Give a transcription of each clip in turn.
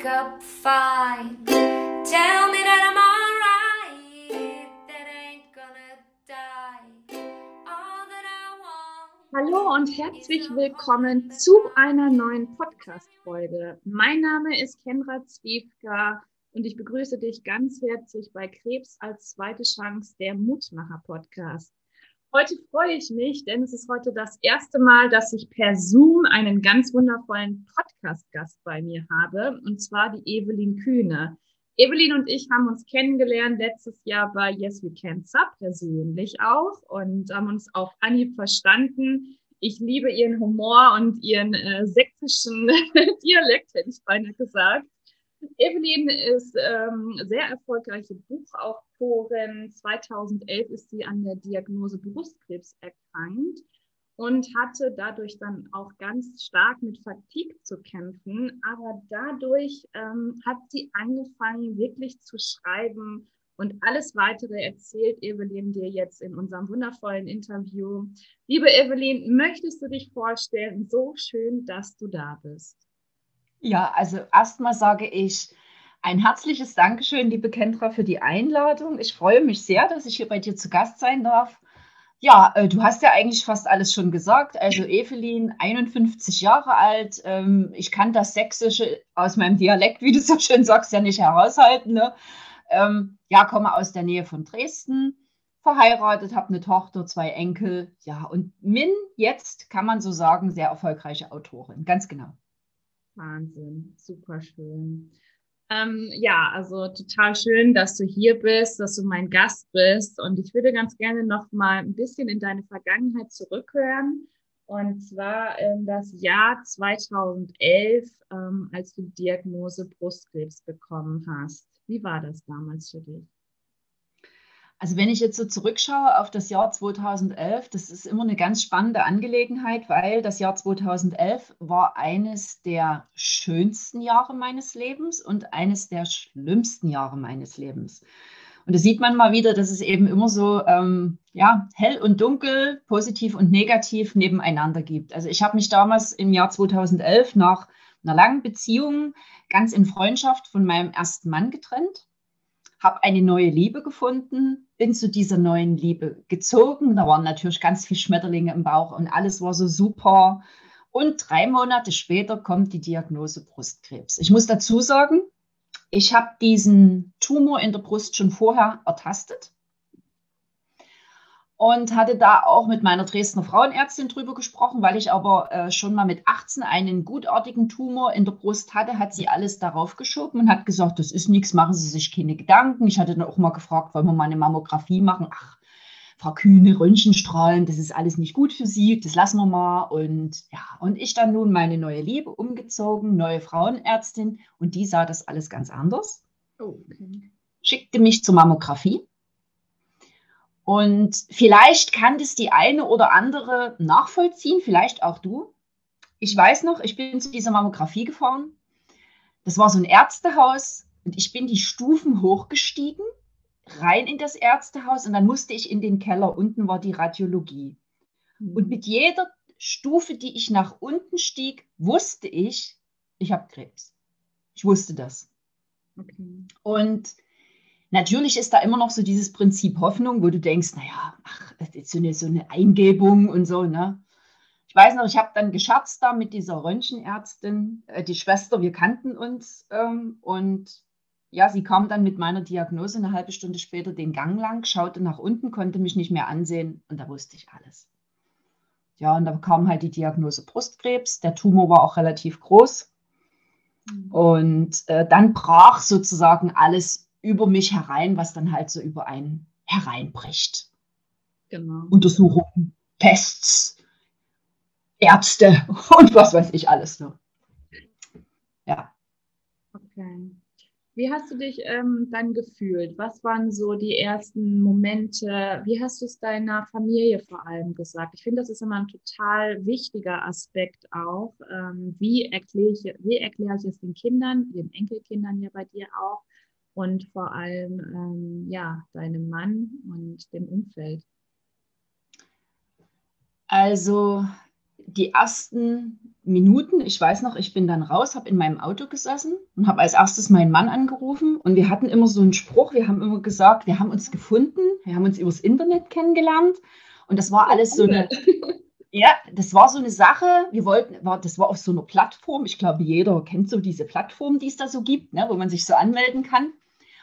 wake up fine. Tell me that I'm alright, that ain't gonna die. All that I want. Hallo und herzlich willkommen zu einer neuen Podcast-Folge. Mein Name ist Kendra Zwiefka und ich begrüße dich ganz herzlich bei Krebs als zweite Chance, der Mutmacher-Podcast. Heute freue ich mich, denn es ist heute das erste Mal, dass ich per Zoom einen ganz wundervollen Podcast-Gast bei mir habe, und zwar die Evelyn Kühne. Evelyn und ich haben uns kennengelernt letztes Jahr bei Yes We Can Sub persönlich auch und haben uns auf Anhieb verstanden. Ich liebe ihren Humor und ihren äh, sächsischen Dialekt, hätte ich beinahe gesagt. Evelyn ist ähm, sehr erfolgreiche Buchautorin. 2011 ist sie an der Diagnose Brustkrebs erkrankt und hatte dadurch dann auch ganz stark mit Fatigue zu kämpfen. Aber dadurch ähm, hat sie angefangen, wirklich zu schreiben. Und alles weitere erzählt Evelyn dir jetzt in unserem wundervollen Interview. Liebe Evelyn, möchtest du dich vorstellen? So schön, dass du da bist. Ja, also erstmal sage ich ein herzliches Dankeschön, liebe Kendra, für die Einladung. Ich freue mich sehr, dass ich hier bei dir zu Gast sein darf. Ja, äh, du hast ja eigentlich fast alles schon gesagt. Also Evelyn, 51 Jahre alt. Ähm, ich kann das Sächsische aus meinem Dialekt, wie du so schön sagst, ja nicht heraushalten. Ne? Ähm, ja, komme aus der Nähe von Dresden, verheiratet, habe eine Tochter, zwei Enkel. Ja, und Min jetzt, kann man so sagen, sehr erfolgreiche Autorin. Ganz genau. Wahnsinn, super schön. Ähm, ja, also total schön, dass du hier bist, dass du mein Gast bist. Und ich würde ganz gerne noch mal ein bisschen in deine Vergangenheit zurückhören. Und zwar in das Jahr 2011, ähm, als du die Diagnose Brustkrebs bekommen hast. Wie war das damals für dich? Also wenn ich jetzt so zurückschaue auf das Jahr 2011, das ist immer eine ganz spannende Angelegenheit, weil das Jahr 2011 war eines der schönsten Jahre meines Lebens und eines der schlimmsten Jahre meines Lebens. Und da sieht man mal wieder, dass es eben immer so ähm, ja, hell und dunkel, positiv und negativ nebeneinander gibt. Also ich habe mich damals im Jahr 2011 nach einer langen Beziehung ganz in Freundschaft von meinem ersten Mann getrennt habe eine neue Liebe gefunden, bin zu dieser neuen Liebe gezogen. Da waren natürlich ganz viele Schmetterlinge im Bauch und alles war so super. Und drei Monate später kommt die Diagnose Brustkrebs. Ich muss dazu sagen, ich habe diesen Tumor in der Brust schon vorher ertastet und hatte da auch mit meiner Dresdner Frauenärztin drüber gesprochen, weil ich aber äh, schon mal mit 18 einen gutartigen Tumor in der Brust hatte, hat sie alles darauf geschoben und hat gesagt, das ist nichts, machen Sie sich keine Gedanken. Ich hatte dann auch mal gefragt, wollen wir mal eine Mammographie machen? Ach, Frau Kühne, Röntgenstrahlen, das ist alles nicht gut für Sie, das lassen wir mal. Und ja, und ich dann nun meine neue Liebe umgezogen, neue Frauenärztin und die sah das alles ganz anders. Okay. Schickte mich zur Mammographie und vielleicht kann das die eine oder andere nachvollziehen, vielleicht auch du. Ich weiß noch, ich bin zu dieser Mammographie gefahren. Das war so ein Ärztehaus und ich bin die Stufen hochgestiegen, rein in das Ärztehaus und dann musste ich in den Keller. Unten war die Radiologie. Mhm. Und mit jeder Stufe, die ich nach unten stieg, wusste ich, ich habe Krebs. Ich wusste das. Okay. Und Natürlich ist da immer noch so dieses Prinzip Hoffnung, wo du denkst, naja, ach, das ist so eine, so eine Eingebung und so, ne? Ich weiß noch, ich habe dann gescherzt da mit dieser Röntgenärztin, äh, die Schwester, wir kannten uns ähm, und ja, sie kam dann mit meiner Diagnose eine halbe Stunde später den Gang lang, schaute nach unten, konnte mich nicht mehr ansehen und da wusste ich alles. Ja, und da kam halt die Diagnose Brustkrebs. Der Tumor war auch relativ groß. Mhm. Und äh, dann brach sozusagen alles über mich herein, was dann halt so über einen hereinbricht. Genau. Untersuchungen, Tests, Ärzte und was weiß ich alles nur. Ja. Okay. Wie hast du dich ähm, dann gefühlt? Was waren so die ersten Momente? Wie hast du es deiner Familie vor allem gesagt? Ich finde, das ist immer ein total wichtiger Aspekt auch. Ähm, wie erkläre ich, wie erkläre ich es den Kindern, den Enkelkindern ja bei dir auch? Und vor allem ähm, ja, deinem Mann und dem Umfeld? Also die ersten Minuten, ich weiß noch, ich bin dann raus, habe in meinem Auto gesessen und habe als erstes meinen Mann angerufen. Und wir hatten immer so einen Spruch, wir haben immer gesagt, wir haben uns gefunden, wir haben uns übers Internet kennengelernt. Und das war alles so eine, ja, das war so eine Sache, wir wollten, war, das war auf so einer Plattform, ich glaube, jeder kennt so diese Plattform, die es da so gibt, ne, wo man sich so anmelden kann.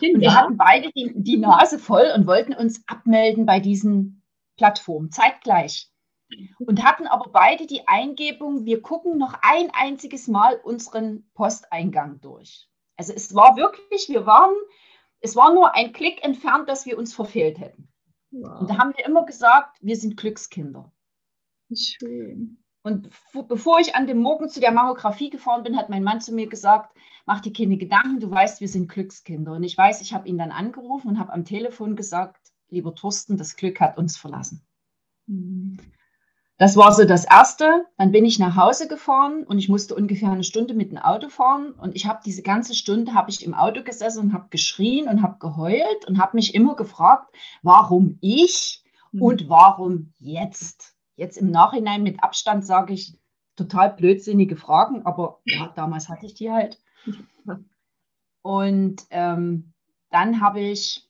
Und wir hatten beide die, die Nase voll und wollten uns abmelden bei diesen Plattformen, zeitgleich und hatten aber beide die Eingebung, wir gucken noch ein einziges Mal unseren Posteingang durch. Also es war wirklich, wir waren, es war nur ein Klick entfernt, dass wir uns verfehlt hätten. Wow. Und da haben wir immer gesagt, wir sind Glückskinder. Schön. Und bevor ich an dem Morgen zu der Mammographie gefahren bin, hat mein Mann zu mir gesagt, mach dir keine Gedanken, du weißt, wir sind Glückskinder. Und ich weiß, ich habe ihn dann angerufen und habe am Telefon gesagt, lieber Thorsten, das Glück hat uns verlassen. Mhm. Das war so das Erste. Dann bin ich nach Hause gefahren und ich musste ungefähr eine Stunde mit dem Auto fahren. Und ich habe diese ganze Stunde habe ich im Auto gesessen und habe geschrien und habe geheult und habe mich immer gefragt, warum ich mhm. und warum jetzt? Jetzt im Nachhinein mit Abstand sage ich total blödsinnige Fragen, aber ja, damals hatte ich die halt. Und ähm, dann habe ich,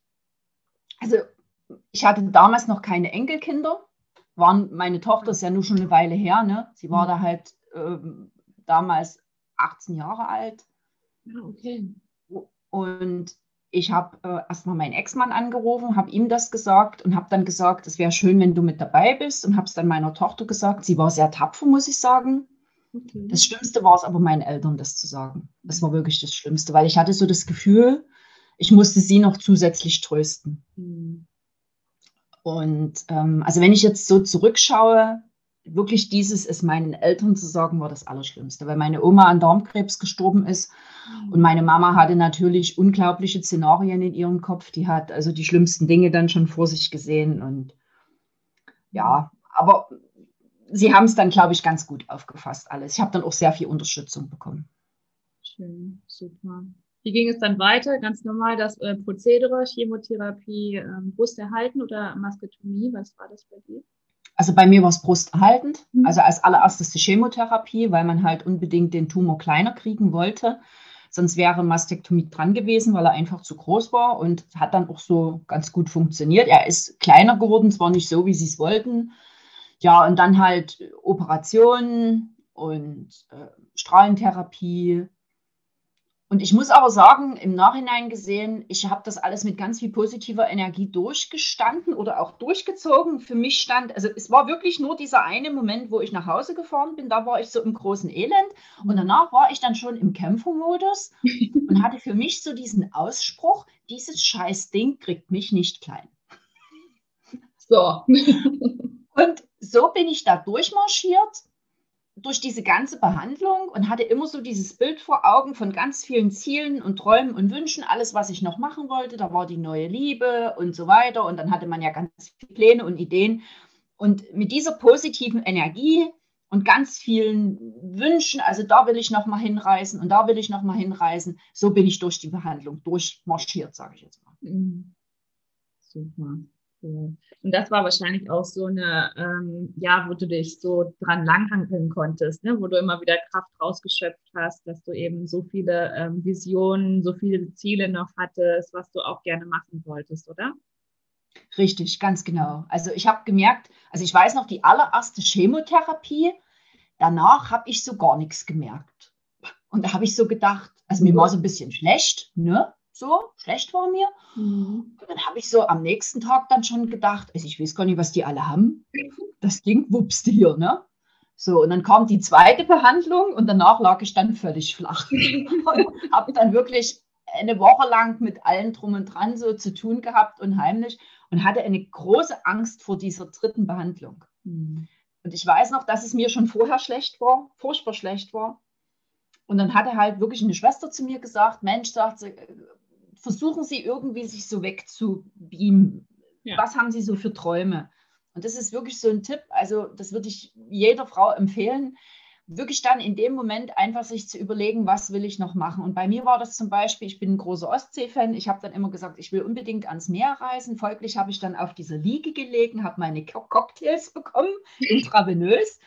also ich hatte damals noch keine Enkelkinder waren, meine Tochter ist ja nur schon eine Weile her, ne? Sie war da halt ähm, damals 18 Jahre alt. Ah, okay. Und ich habe äh, erstmal meinen Ex-Mann angerufen, habe ihm das gesagt und habe dann gesagt, es wäre schön, wenn du mit dabei bist und habe es dann meiner Tochter gesagt. Sie war sehr tapfer, muss ich sagen. Okay. Das Schlimmste war es aber meinen Eltern, das zu sagen. Das war wirklich das Schlimmste, weil ich hatte so das Gefühl, ich musste sie noch zusätzlich trösten. Mhm. Und ähm, also wenn ich jetzt so zurückschaue, wirklich dieses es meinen Eltern zu sagen, war das Allerschlimmste, weil meine Oma an Darmkrebs gestorben ist mhm. und meine Mama hatte natürlich unglaubliche Szenarien in ihrem Kopf. Die hat also die schlimmsten Dinge dann schon vor sich gesehen und ja, aber sie haben es dann, glaube ich, ganz gut aufgefasst alles. Ich habe dann auch sehr viel Unterstützung bekommen. Schön, super. Wie ging es dann weiter? Ganz normal das äh, Prozedere, Chemotherapie, ähm, Brust erhalten oder Mastektomie? Was war das bei dir? Also bei mir war es brusterhaltend, mhm. also als allererstes die Chemotherapie, weil man halt unbedingt den Tumor kleiner kriegen wollte. Sonst wäre Mastektomie dran gewesen, weil er einfach zu groß war und hat dann auch so ganz gut funktioniert. Er ist kleiner geworden, zwar nicht so, wie sie es wollten. Ja, und dann halt Operationen und äh, Strahlentherapie, und ich muss aber sagen, im Nachhinein gesehen, ich habe das alles mit ganz viel positiver Energie durchgestanden oder auch durchgezogen. Für mich stand, also es war wirklich nur dieser eine Moment, wo ich nach Hause gefahren bin, da war ich so im großen Elend und mhm. danach war ich dann schon im Kämpfermodus und hatte für mich so diesen Ausspruch, dieses scheiß Ding kriegt mich nicht klein. So. und so bin ich da durchmarschiert durch diese ganze Behandlung und hatte immer so dieses Bild vor Augen von ganz vielen Zielen und Träumen und Wünschen, alles, was ich noch machen wollte. Da war die neue Liebe und so weiter. Und dann hatte man ja ganz viele Pläne und Ideen. Und mit dieser positiven Energie und ganz vielen Wünschen, also da will ich noch mal hinreisen und da will ich noch mal hinreisen, so bin ich durch die Behandlung durchmarschiert, sage ich jetzt mal. Mhm. Super. Und das war wahrscheinlich auch so eine, ähm, ja, wo du dich so dran langhangeln konntest, ne? wo du immer wieder Kraft rausgeschöpft hast, dass du eben so viele ähm, Visionen, so viele Ziele noch hattest, was du auch gerne machen wolltest, oder? Richtig, ganz genau. Also ich habe gemerkt, also ich weiß noch, die allererste Chemotherapie, danach habe ich so gar nichts gemerkt. Und da habe ich so gedacht, also mir war so ein bisschen schlecht, ne? So schlecht war mir. Mhm. Und dann habe ich so am nächsten Tag dann schon gedacht, also ich weiß gar nicht, was die alle haben. Das Ding wupste hier, ne? So, und dann kam die zweite Behandlung und danach lag ich dann völlig flach. und habe dann wirklich eine Woche lang mit allen drum und dran so zu tun gehabt, unheimlich, und hatte eine große Angst vor dieser dritten Behandlung. Mhm. Und ich weiß noch, dass es mir schon vorher schlecht war, furchtbar schlecht war. Und dann hatte halt wirklich eine Schwester zu mir gesagt, Mensch, sagt sie, versuchen Sie irgendwie sich so wegzubeamen. Ja. Was haben Sie so für Träume? Und das ist wirklich so ein Tipp, also das würde ich jeder Frau empfehlen, wirklich dann in dem Moment einfach sich zu überlegen, was will ich noch machen. Und bei mir war das zum Beispiel, ich bin ein großer Ostsee-Fan, ich habe dann immer gesagt, ich will unbedingt ans Meer reisen. Folglich habe ich dann auf dieser Liege gelegen, habe meine Cocktails bekommen, intravenös.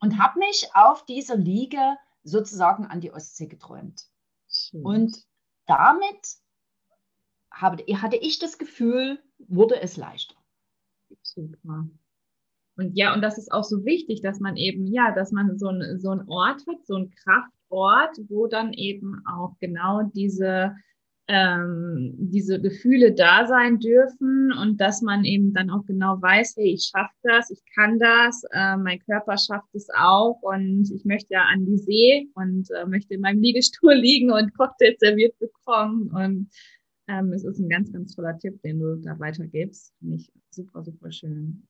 und habe mich auf dieser Liege sozusagen an die Ostsee geträumt. Schön. Und damit habe, hatte ich das Gefühl, wurde es leichter. Super. Und ja, und das ist auch so wichtig, dass man eben, ja, dass man so, ein, so einen Ort hat, so einen Kraftort, wo dann eben auch genau diese, ähm, diese Gefühle da sein dürfen und dass man eben dann auch genau weiß, hey, ich schaffe das, ich kann das, äh, mein Körper schafft es auch und ich möchte ja an die See und äh, möchte in meinem Liegestuhl liegen und Cocktail serviert bekommen und ähm, es ist ein ganz, ganz toller Tipp, den du da weitergibst. Finde ich super, super schön.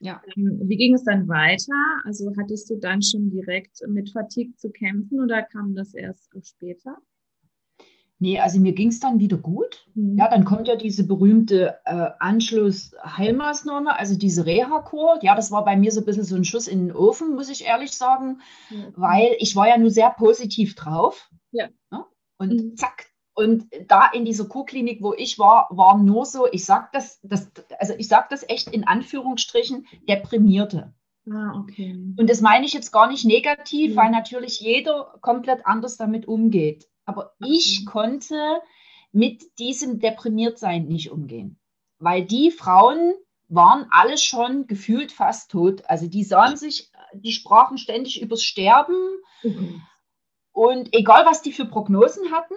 Ja. Ähm, wie ging es dann weiter? Also hattest du dann schon direkt mit Fatigue zu kämpfen oder kam das erst später? Nee, also mir ging es dann wieder gut. Mhm. Ja, dann kommt ja diese berühmte äh, Anschluss-Heilmaßnahme, also diese Reha-Kur. Ja, das war bei mir so ein bisschen so ein Schuss in den Ofen, muss ich ehrlich sagen, Ja. weil ich war ja nur sehr positiv drauf. Ja. Ne? Und Mhm. zack. Und da in dieser Kurklinik, wo ich war, war nur so, ich sag das, das, also ich sag das echt in Anführungsstrichen, Deprimierte. Ah, okay. Und das meine ich jetzt gar nicht negativ, Mhm. weil natürlich jeder komplett anders damit umgeht. Aber ich konnte mit diesem Deprimiertsein nicht umgehen, weil die Frauen waren alle schon gefühlt fast tot. Also die sahen sich, die sprachen ständig übers Sterben Mhm. und egal was die für Prognosen hatten,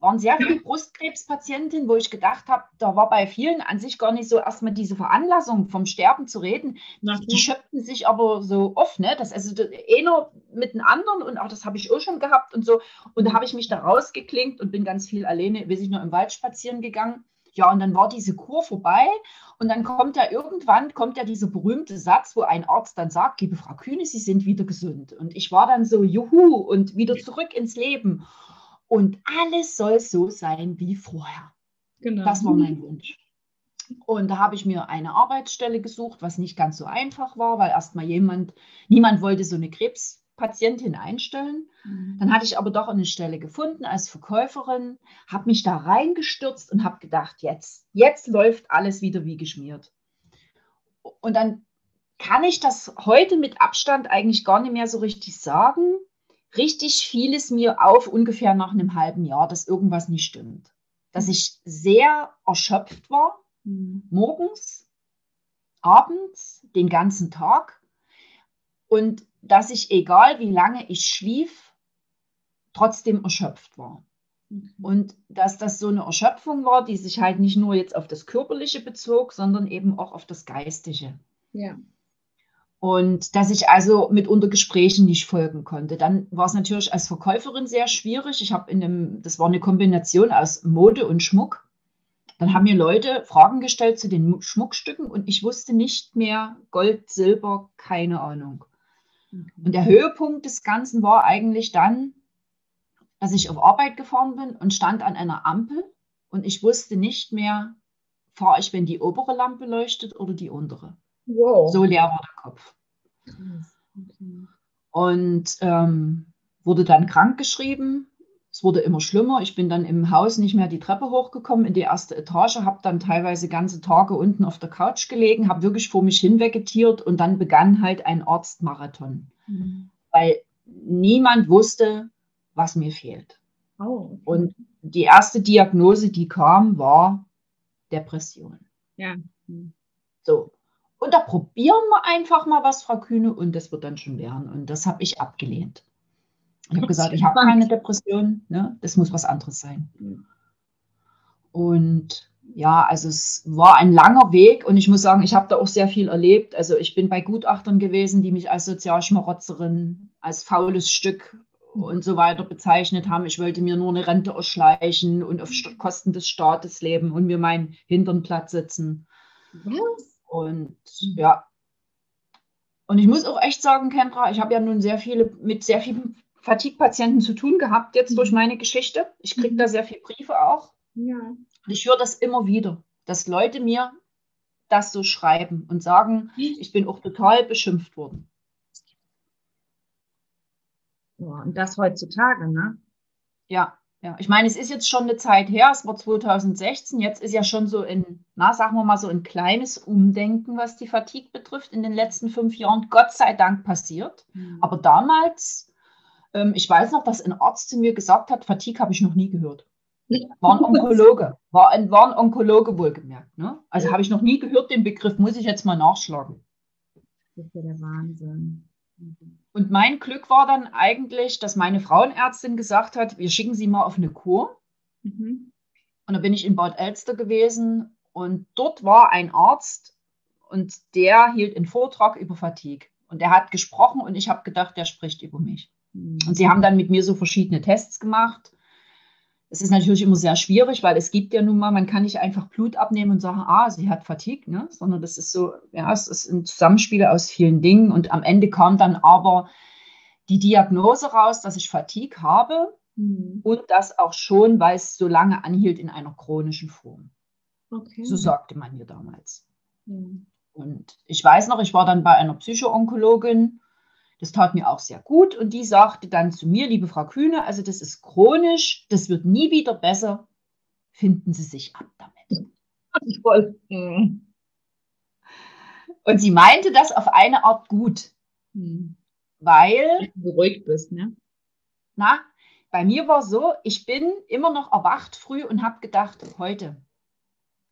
waren sehr viele Brustkrebspatientinnen, wo ich gedacht habe, da war bei vielen an sich gar nicht so erstmal diese Veranlassung vom Sterben zu reden. Die klar. schöpften sich aber so oft, ne? Das, also einer mit dem anderen und auch das habe ich auch schon gehabt und so. Und da habe ich mich da rausgeklinkt und bin ganz viel alleine, weiß ich nur im Wald spazieren gegangen. Ja, und dann war diese Kur vorbei und dann kommt ja irgendwann, kommt ja dieser berühmte Satz, wo ein Arzt dann sagt, liebe Frau Kühne, Sie sind wieder gesund. Und ich war dann so, juhu, und wieder zurück ins Leben. Und alles soll so sein wie vorher. Genau. Das war mein Wunsch. Und da habe ich mir eine Arbeitsstelle gesucht, was nicht ganz so einfach war, weil erstmal jemand, niemand wollte so eine Krebspatientin einstellen. Mhm. Dann hatte ich aber doch eine Stelle gefunden als Verkäuferin, habe mich da reingestürzt und habe gedacht, jetzt, jetzt läuft alles wieder wie geschmiert. Und dann kann ich das heute mit Abstand eigentlich gar nicht mehr so richtig sagen. Richtig fiel es mir auf, ungefähr nach einem halben Jahr, dass irgendwas nicht stimmt. Dass ich sehr erschöpft war, Mhm. morgens, abends, den ganzen Tag. Und dass ich, egal wie lange ich schlief, trotzdem erschöpft war. Okay. Und dass das so eine Erschöpfung war, die sich halt nicht nur jetzt auf das Körperliche bezog, sondern eben auch auf das Geistige. Ja. Und dass ich also mitunter Gesprächen nicht folgen konnte. Dann war es natürlich als Verkäuferin sehr schwierig. Ich habe in einem, das war eine Kombination aus Mode und Schmuck. Dann haben mir Leute Fragen gestellt zu den Mu- Schmuckstücken und ich wusste nicht mehr Gold, Silber, keine Ahnung. Und der Höhepunkt des Ganzen war eigentlich dann, dass ich auf Arbeit gefahren bin und stand an einer Ampel und ich wusste nicht mehr, fahre ich, wenn die obere Lampe leuchtet oder die untere. Wow. So leer war der Kopf. Okay. Und ähm, wurde dann krank geschrieben. Es wurde immer schlimmer. Ich bin dann im Haus nicht mehr die Treppe hochgekommen in die erste Etage, habe dann teilweise ganze Tage unten auf der Couch gelegen, habe wirklich vor mich hin vegetiert und dann begann halt ein Arztmarathon, Mhm. weil niemand wusste, was mir fehlt. Oh, okay. Und die erste Diagnose, die kam, war Depression. ja. Mhm. So. Und da probieren wir einfach mal was, Frau Kühne, und das wird dann schon werden. Und das habe ich abgelehnt. Ich habe gesagt, ich habe keine Depression, ne? das muss was anderes sein. Und ja, also es war ein langer Weg und ich muss sagen, ich habe da auch sehr viel erlebt. Also ich bin bei Gutachtern gewesen, die mich als Sozialschmarotzerin, als faules Stück und so weiter bezeichnet haben. Ich wollte mir nur eine Rente erschleichen und auf St- Kosten des Staates leben und mir meinen Hintern platt sitzen. Was? Und ja. Und ich muss auch echt sagen, Kendra, ich habe ja nun sehr viele mit sehr vielen Fatigue-Patienten zu tun gehabt, jetzt durch Mhm. meine Geschichte. Ich kriege Mhm. da sehr viele Briefe auch. Ja. Und ich höre das immer wieder, dass Leute mir das so schreiben und sagen, ich bin auch total beschimpft worden. Boah, und das heutzutage, ne? Ja, Ja, ich meine, es ist jetzt schon eine Zeit her, es war 2016, jetzt ist ja schon so ein, na, sagen wir mal so ein kleines Umdenken, was die Fatigue betrifft, in den letzten fünf Jahren, Gott sei Dank passiert. Mhm. Aber damals, ähm, ich weiß noch, dass ein Arzt zu mir gesagt hat, Fatigue habe ich noch nie gehört. War ein Onkologe, war ein, war ein Onkologe wohlgemerkt. Ne? Also habe ich noch nie gehört, den Begriff, muss ich jetzt mal nachschlagen. Das ist ja der Wahnsinn. Und mein Glück war dann eigentlich, dass meine Frauenärztin gesagt hat, wir schicken sie mal auf eine Kur. Mhm. Und da bin ich in Bad Elster gewesen und dort war ein Arzt und der hielt einen Vortrag über Fatigue. Und er hat gesprochen und ich habe gedacht, der spricht über mich. Mhm. Und sie haben dann mit mir so verschiedene Tests gemacht es ist natürlich immer sehr schwierig, weil es gibt ja nun mal, man kann nicht einfach Blut abnehmen und sagen, ah, sie hat Fatigue, ne? sondern das ist so, ja, es ist ein Zusammenspiel aus vielen Dingen und am Ende kam dann aber die Diagnose raus, dass ich Fatigue habe mhm. und das auch schon, weil es so lange anhielt in einer chronischen Form. Okay. So sagte man mir damals. Mhm. Und ich weiß noch, ich war dann bei einer Psychoonkologin das tat mir auch sehr gut. Und die sagte dann zu mir, liebe Frau Kühne, also das ist chronisch, das wird nie wieder besser. Finden Sie sich ab damit. Und sie meinte das auf eine Art gut, mhm. weil du beruhigt bist, ne? Na, bei mir war so, ich bin immer noch erwacht früh und habe gedacht, heute,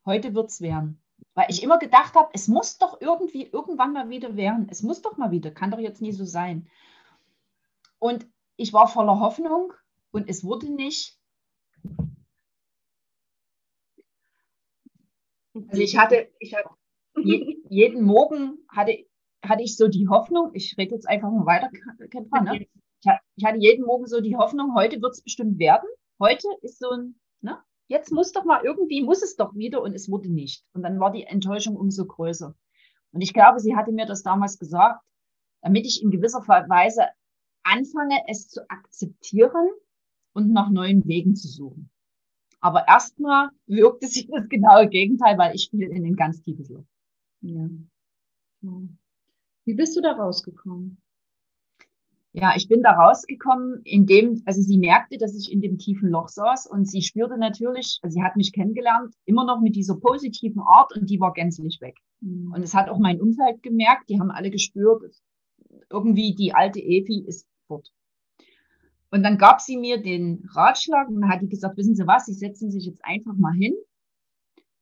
heute wird es werden. Weil ich immer gedacht habe, es muss doch irgendwie irgendwann mal wieder werden. Es muss doch mal wieder, kann doch jetzt nie so sein. Und ich war voller Hoffnung und es wurde nicht. Also ich hatte, ich hatte jeden Morgen hatte, hatte ich so die Hoffnung, ich rede jetzt einfach mal weiter, Kämpfer, ne? ich hatte jeden Morgen so die Hoffnung, heute wird es bestimmt werden. Heute ist so ein? Jetzt muss doch mal irgendwie, muss es doch wieder und es wurde nicht. Und dann war die Enttäuschung umso größer. Und ich glaube, sie hatte mir das damals gesagt, damit ich in gewisser Weise anfange, es zu akzeptieren und nach neuen Wegen zu suchen. Aber erstmal wirkte sich das genaue Gegenteil, weil ich fiel in ein ganz tiefes Loch. Ja. Wie bist du da rausgekommen? Ja, ich bin da rausgekommen, indem, also sie merkte, dass ich in dem tiefen Loch saß und sie spürte natürlich, also sie hat mich kennengelernt, immer noch mit dieser positiven Art und die war gänzlich weg. Mhm. Und es hat auch mein Umfeld gemerkt, die haben alle gespürt, irgendwie die alte Evi ist fort. Und dann gab sie mir den Ratschlag und dann hat die gesagt, wissen Sie was, Sie setzen sich jetzt einfach mal hin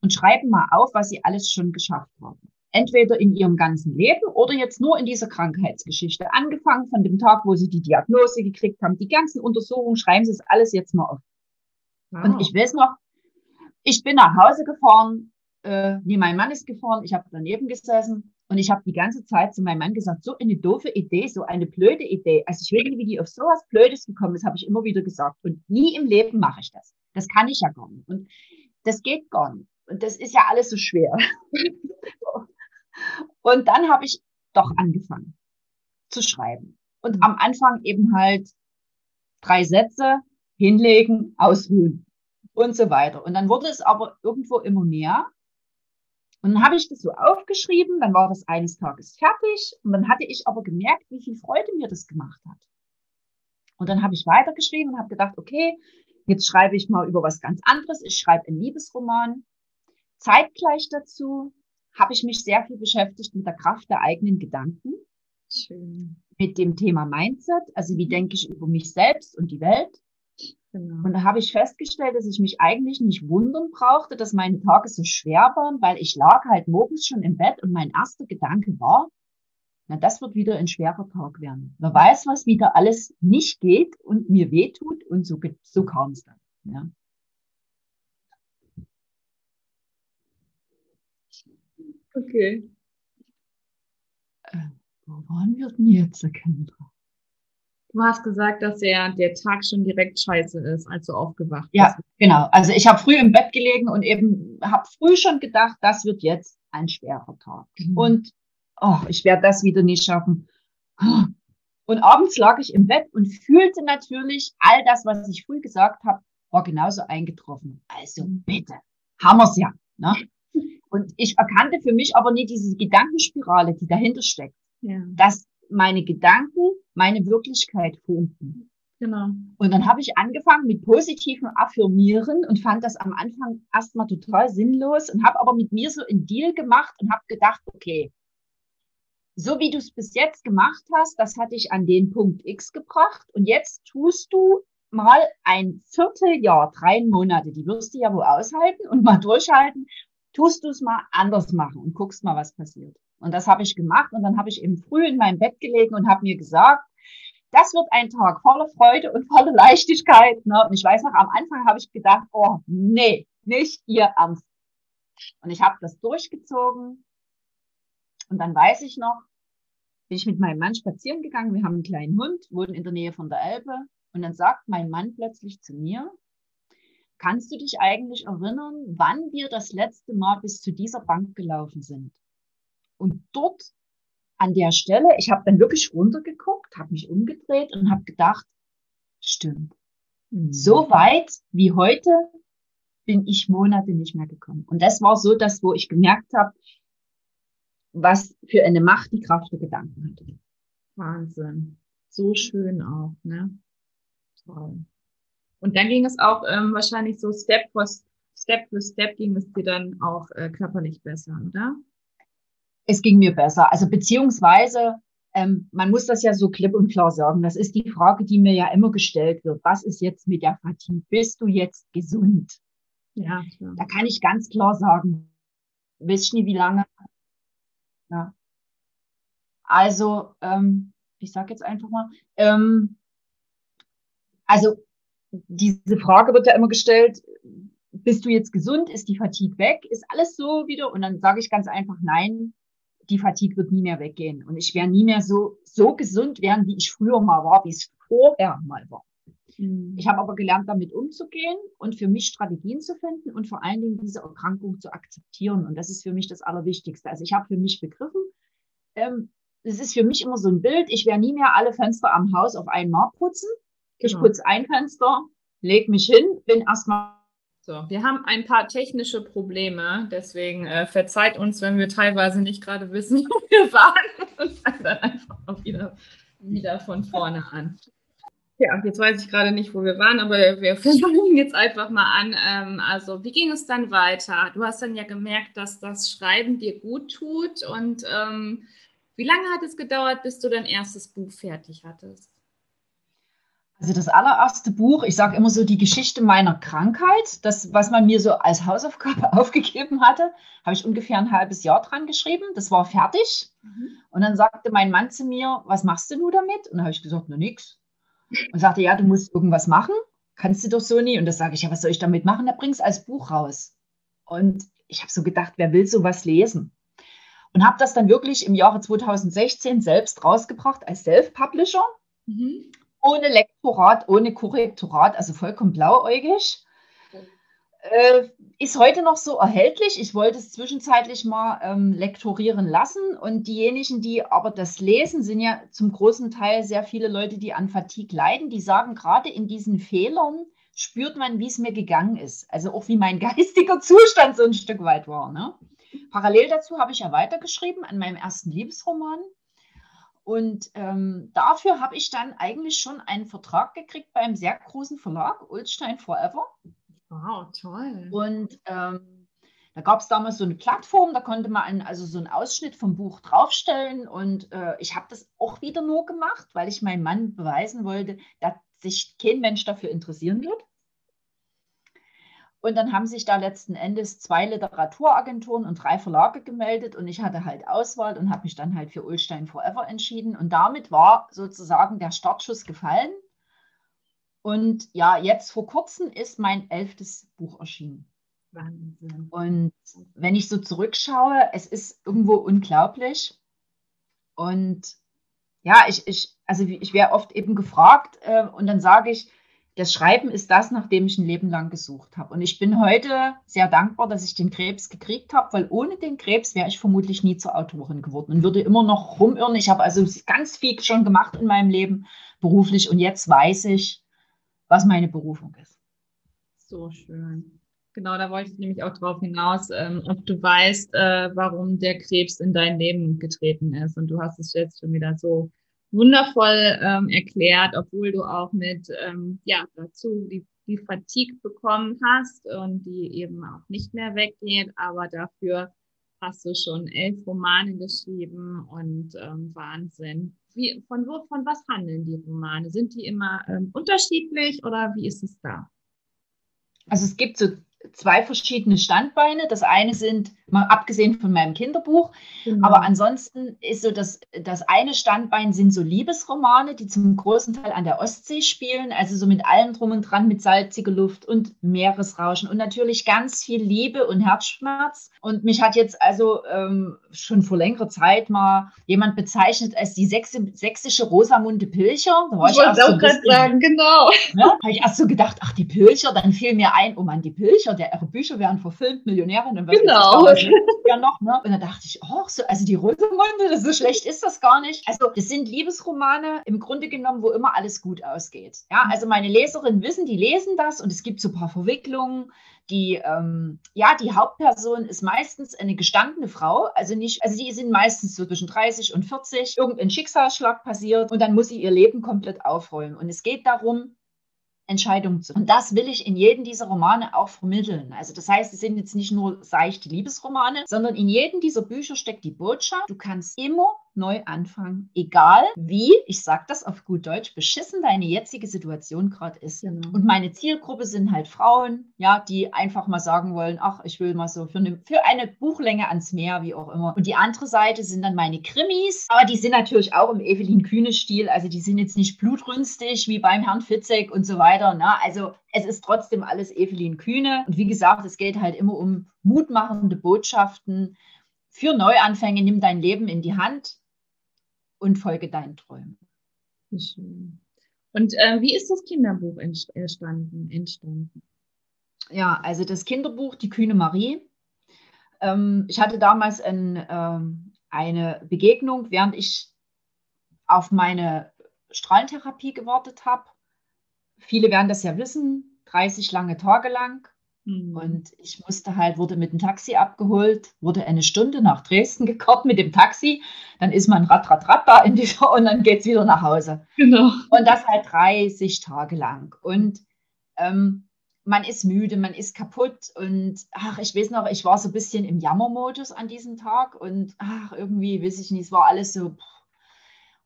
und schreiben mal auf, was Sie alles schon geschafft haben entweder in ihrem ganzen Leben oder jetzt nur in dieser Krankheitsgeschichte. Angefangen von dem Tag, wo sie die Diagnose gekriegt haben, die ganzen Untersuchungen, schreiben sie es alles jetzt mal auf. Wow. Und ich weiß noch, ich bin nach Hause gefahren, äh, nee, mein Mann ist gefahren, ich habe daneben gesessen und ich habe die ganze Zeit zu meinem Mann gesagt, so eine doofe Idee, so eine blöde Idee. Also ich weiß nicht, wie die auf sowas Blödes gekommen ist, habe ich immer wieder gesagt. Und nie im Leben mache ich das. Das kann ich ja gar nicht. Und das geht gar nicht. Und das ist ja alles so schwer. Und dann habe ich doch angefangen zu schreiben. Und mhm. am Anfang eben halt drei Sätze hinlegen, ausruhen und so weiter. Und dann wurde es aber irgendwo immer mehr. Und dann habe ich das so aufgeschrieben, dann war das eines Tages fertig und dann hatte ich aber gemerkt, wie viel Freude mir das gemacht hat. Und dann habe ich weitergeschrieben und habe gedacht, okay, jetzt schreibe ich mal über was ganz anderes. Ich schreibe einen Liebesroman. Zeitgleich dazu habe ich mich sehr viel beschäftigt mit der Kraft der eigenen Gedanken. Schön. Mit dem Thema Mindset, also wie denke ich über mich selbst und die Welt. Genau. Und da habe ich festgestellt, dass ich mich eigentlich nicht wundern brauchte, dass meine Tage so schwer waren, weil ich lag halt morgens schon im Bett und mein erster Gedanke war, na, das wird wieder ein schwerer Tag werden. Wer weiß, was wieder alles nicht geht und mir wehtut und so, so kam es dann. Ja. Okay. Äh, wo waren wir denn jetzt, Kendra? Du hast gesagt, dass der, der Tag schon direkt scheiße ist, als du aufgewacht bist. Ja, genau. Also ich habe früh im Bett gelegen und eben habe früh schon gedacht, das wird jetzt ein schwerer Tag. Mhm. Und oh, ich werde das wieder nicht schaffen. Und abends lag ich im Bett und fühlte natürlich, all das, was ich früh gesagt habe, war genauso eingetroffen. Also mhm. bitte, haben wir's ja. Ne? Und ich erkannte für mich aber nie diese Gedankenspirale, die dahinter steckt. Ja. Dass meine Gedanken meine Wirklichkeit formten. Genau. Und dann habe ich angefangen mit positivem Affirmieren und fand das am Anfang erstmal total sinnlos und habe aber mit mir so einen Deal gemacht und habe gedacht, okay, so wie du es bis jetzt gemacht hast, das hat dich an den Punkt X gebracht und jetzt tust du mal ein Vierteljahr, drei Monate, die wirst du ja wohl aushalten und mal durchhalten, tust du es mal anders machen und guckst mal, was passiert. Und das habe ich gemacht und dann habe ich eben früh in meinem Bett gelegen und habe mir gesagt, das wird ein Tag voller Freude und voller Leichtigkeit. Ne? Und ich weiß noch, am Anfang habe ich gedacht, oh nee, nicht ihr Ernst. Und ich habe das durchgezogen. Und dann weiß ich noch, bin ich mit meinem Mann spazieren gegangen. Wir haben einen kleinen Hund, wohnen in der Nähe von der Elbe. Und dann sagt mein Mann plötzlich zu mir, kannst du dich eigentlich erinnern, wann wir das letzte Mal bis zu dieser Bank gelaufen sind? Und dort an der Stelle, ich habe dann wirklich runtergeguckt, habe mich umgedreht und habe gedacht, stimmt. Mhm. So weit wie heute bin ich Monate nicht mehr gekommen. Und das war so das, wo ich gemerkt habe, was für eine Macht die Kraft der Gedanken hat. Wahnsinn. So schön auch, ne? Toll. Und dann ging es auch ähm, wahrscheinlich so Step for Step für Step ging es dir dann auch äh, körperlich besser, oder? es ging mir besser. Also beziehungsweise, ähm, man muss das ja so klipp und klar sagen. Das ist die Frage, die mir ja immer gestellt wird. Was ist jetzt mit der Fatigue? Bist du jetzt gesund? Ja, klar. Da kann ich ganz klar sagen, wisst nie wie lange. Ja. Also, ähm, ich sage jetzt einfach mal, ähm, also diese Frage wird ja immer gestellt, bist du jetzt gesund? Ist die Fatigue weg? Ist alles so wieder? Und dann sage ich ganz einfach, nein, die Fatigue wird nie mehr weggehen. Und ich werde nie mehr so, so gesund werden, wie ich früher mal war, wie es vorher mal war. Mhm. Ich habe aber gelernt, damit umzugehen und für mich Strategien zu finden und vor allen Dingen diese Erkrankung zu akzeptieren. Und das ist für mich das Allerwichtigste. Also ich habe für mich begriffen, ähm, es ist für mich immer so ein Bild, ich werde nie mehr alle Fenster am Haus auf einmal putzen. Genau. Ich putze ein Fenster, leg mich hin, bin erstmal so, wir haben ein paar technische Probleme, deswegen äh, verzeiht uns, wenn wir teilweise nicht gerade wissen, wo wir waren und fangen dann einfach noch wieder, wieder von vorne an. Ja, jetzt weiß ich gerade nicht, wo wir waren, aber wir versuchen jetzt einfach mal an. Ähm, also, wie ging es dann weiter? Du hast dann ja gemerkt, dass das Schreiben dir gut tut. Und ähm, wie lange hat es gedauert, bis du dein erstes Buch fertig hattest? Also das allererste Buch, ich sage immer so die Geschichte meiner Krankheit, das, was man mir so als Hausaufgabe aufgegeben hatte, habe ich ungefähr ein halbes Jahr dran geschrieben. Das war fertig. Mhm. Und dann sagte mein Mann zu mir, was machst du nun damit? Und dann habe ich gesagt, na nix. Und sagte, ja, du musst irgendwas machen. Kannst du doch so nie. Und das sage ich, ja, was soll ich damit machen? Da bring's als Buch raus. Und ich habe so gedacht, wer will sowas lesen? Und habe das dann wirklich im Jahre 2016 selbst rausgebracht als Self-Publisher. Mhm ohne Lektorat, ohne Korrektorat, also vollkommen blauäugig. Äh, ist heute noch so erhältlich. Ich wollte es zwischenzeitlich mal ähm, lektorieren lassen. Und diejenigen, die aber das lesen, sind ja zum großen Teil sehr viele Leute, die an Fatigue leiden. Die sagen, gerade in diesen Fehlern spürt man, wie es mir gegangen ist. Also auch wie mein geistiger Zustand so ein Stück weit war. Ne? Parallel dazu habe ich ja weitergeschrieben an meinem ersten Liebesroman. Und ähm, dafür habe ich dann eigentlich schon einen Vertrag gekriegt bei einem sehr großen Verlag, Ulstein Forever. Wow, toll. Und ähm, da gab es damals so eine Plattform, da konnte man einen, also so einen Ausschnitt vom Buch draufstellen. Und äh, ich habe das auch wieder nur gemacht, weil ich meinem Mann beweisen wollte, dass sich kein Mensch dafür interessieren wird. Und dann haben sich da letzten Endes zwei Literaturagenturen und drei Verlage gemeldet und ich hatte halt Auswahl und habe mich dann halt für Ulstein Forever entschieden. Und damit war sozusagen der Startschuss gefallen. Und ja, jetzt vor kurzem ist mein elftes Buch erschienen. Wahnsinn. Und wenn ich so zurückschaue, es ist irgendwo unglaublich. Und ja, ich, ich, also ich wäre oft eben gefragt äh, und dann sage ich, das Schreiben ist das, nach dem ich ein Leben lang gesucht habe. Und ich bin heute sehr dankbar, dass ich den Krebs gekriegt habe, weil ohne den Krebs wäre ich vermutlich nie zur Autorin geworden und würde immer noch rumirren. Ich habe also ganz viel schon gemacht in meinem Leben beruflich und jetzt weiß ich, was meine Berufung ist. So schön. Genau, da wollte ich nämlich auch drauf hinaus, ähm, ob du weißt, äh, warum der Krebs in dein Leben getreten ist. Und du hast es jetzt schon wieder so wundervoll ähm, erklärt, obwohl du auch mit, ähm, ja, dazu die, die Fatigue bekommen hast und die eben auch nicht mehr weggeht, aber dafür hast du schon elf Romane geschrieben und ähm, Wahnsinn. Wie, von wo, von was handeln die Romane? Sind die immer ähm, unterschiedlich oder wie ist es da? Also es gibt so zwei verschiedene Standbeine. Das eine sind, mal abgesehen von meinem Kinderbuch, genau. aber ansonsten ist so, dass das eine Standbein sind so Liebesromane, die zum großen Teil an der Ostsee spielen, also so mit allem drum und dran, mit salziger Luft und Meeresrauschen und natürlich ganz viel Liebe und Herzschmerz. Und mich hat jetzt also ähm, schon vor längerer Zeit mal jemand bezeichnet als die sächsische Rosamunde Pilcher. Da war ich, ich wollte auch gerade sagen, genau. Ne, habe ich erst so gedacht, ach, die Pilcher, dann fiel mir ein, oh Mann, die Pilcher, der, ihre Bücher werden verfilmt, Millionärin und was genau. ja noch, ne? Und dann dachte ich, oh, so, also die Rosamunde, so schlecht ist das gar nicht. Also das sind Liebesromane im Grunde genommen, wo immer alles gut ausgeht. Ja, also meine Leserinnen wissen, die lesen das und es gibt so ein paar Verwicklungen. Die, ähm, ja, die Hauptperson ist meistens eine gestandene Frau, also nicht, also die sind meistens so zwischen 30 und 40, irgendein Schicksalsschlag passiert und dann muss sie ihr Leben komplett aufräumen. Und es geht darum, Entscheidungen zu. Und das will ich in jedem dieser Romane auch vermitteln. Also das heißt, es sind jetzt nicht nur seichte Liebesromane, sondern in jedem dieser Bücher steckt die Botschaft, du kannst immer neu anfangen. Egal wie, ich sage das auf gut Deutsch, beschissen deine jetzige Situation gerade ist. Genau. Und meine Zielgruppe sind halt Frauen, ja, die einfach mal sagen wollen, ach, ich will mal so für eine, für eine Buchlänge ans Meer, wie auch immer. Und die andere Seite sind dann meine Krimis, aber die sind natürlich auch im Evelyn Kühne-Stil. Also die sind jetzt nicht blutrünstig wie beim Herrn Fitzek und so weiter. Ne? Also es ist trotzdem alles Evelyn Kühne. Und wie gesagt, es geht halt immer um mutmachende Botschaften. Für Neuanfänge nimm dein Leben in die Hand und folge deinen Träumen. Schön. Und äh, wie ist das Kinderbuch entstanden? entstanden? Ja, also das Kinderbuch Die kühne Marie. Ähm, ich hatte damals ein, ähm, eine Begegnung, während ich auf meine Strahlentherapie gewartet habe. Viele werden das ja wissen, 30 lange Tage lang. Mhm. Und ich musste halt, wurde mit dem Taxi abgeholt, wurde eine Stunde nach Dresden gekommen mit dem Taxi. Dann ist man rat, rat, rat da in dieser und dann geht es wieder nach Hause. Genau. Und das halt 30 Tage lang. Und ähm, man ist müde, man ist kaputt und ach, ich weiß noch, ich war so ein bisschen im Jammermodus an diesem Tag und ach, irgendwie, weiß ich nicht, es war alles so.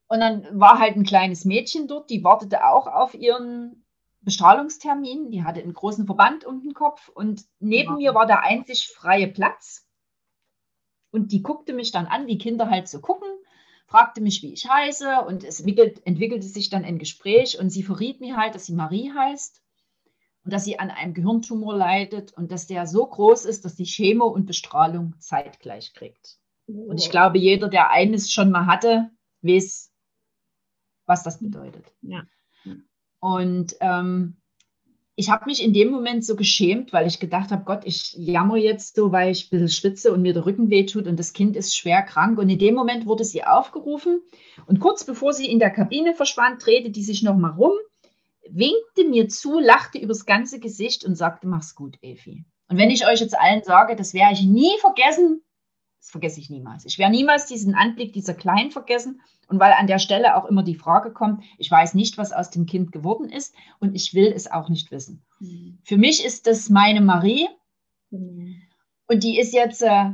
Und dann war halt ein kleines Mädchen dort, die wartete auch auf ihren Bestrahlungstermin. Die hatte einen großen Verband um den Kopf und neben ja. mir war der einzig freie Platz. Und die guckte mich dann an, wie Kinder halt so gucken, fragte mich, wie ich heiße und es entwickelt, entwickelte sich dann ein Gespräch und sie verriet mir halt, dass sie Marie heißt und dass sie an einem Gehirntumor leidet und dass der so groß ist, dass die Chemo und Bestrahlung zeitgleich kriegt. Oh. Und ich glaube, jeder, der eines schon mal hatte, weiß, was das bedeutet. Ja. Und ähm, ich habe mich in dem Moment so geschämt, weil ich gedacht habe, Gott, ich jammer jetzt so, weil ich ein bisschen schwitze und mir der Rücken wehtut und das Kind ist schwer krank. Und in dem Moment wurde sie aufgerufen und kurz bevor sie in der Kabine verschwand, drehte die sich nochmal rum, winkte mir zu, lachte übers ganze Gesicht und sagte, mach's gut, Evi. Und wenn ich euch jetzt allen sage, das werde ich nie vergessen, das vergesse ich niemals. Ich werde niemals diesen Anblick dieser Kleinen vergessen. Und weil an der Stelle auch immer die Frage kommt, ich weiß nicht, was aus dem Kind geworden ist und ich will es auch nicht wissen. Mhm. Für mich ist das meine Marie. Mhm. Und die ist jetzt äh,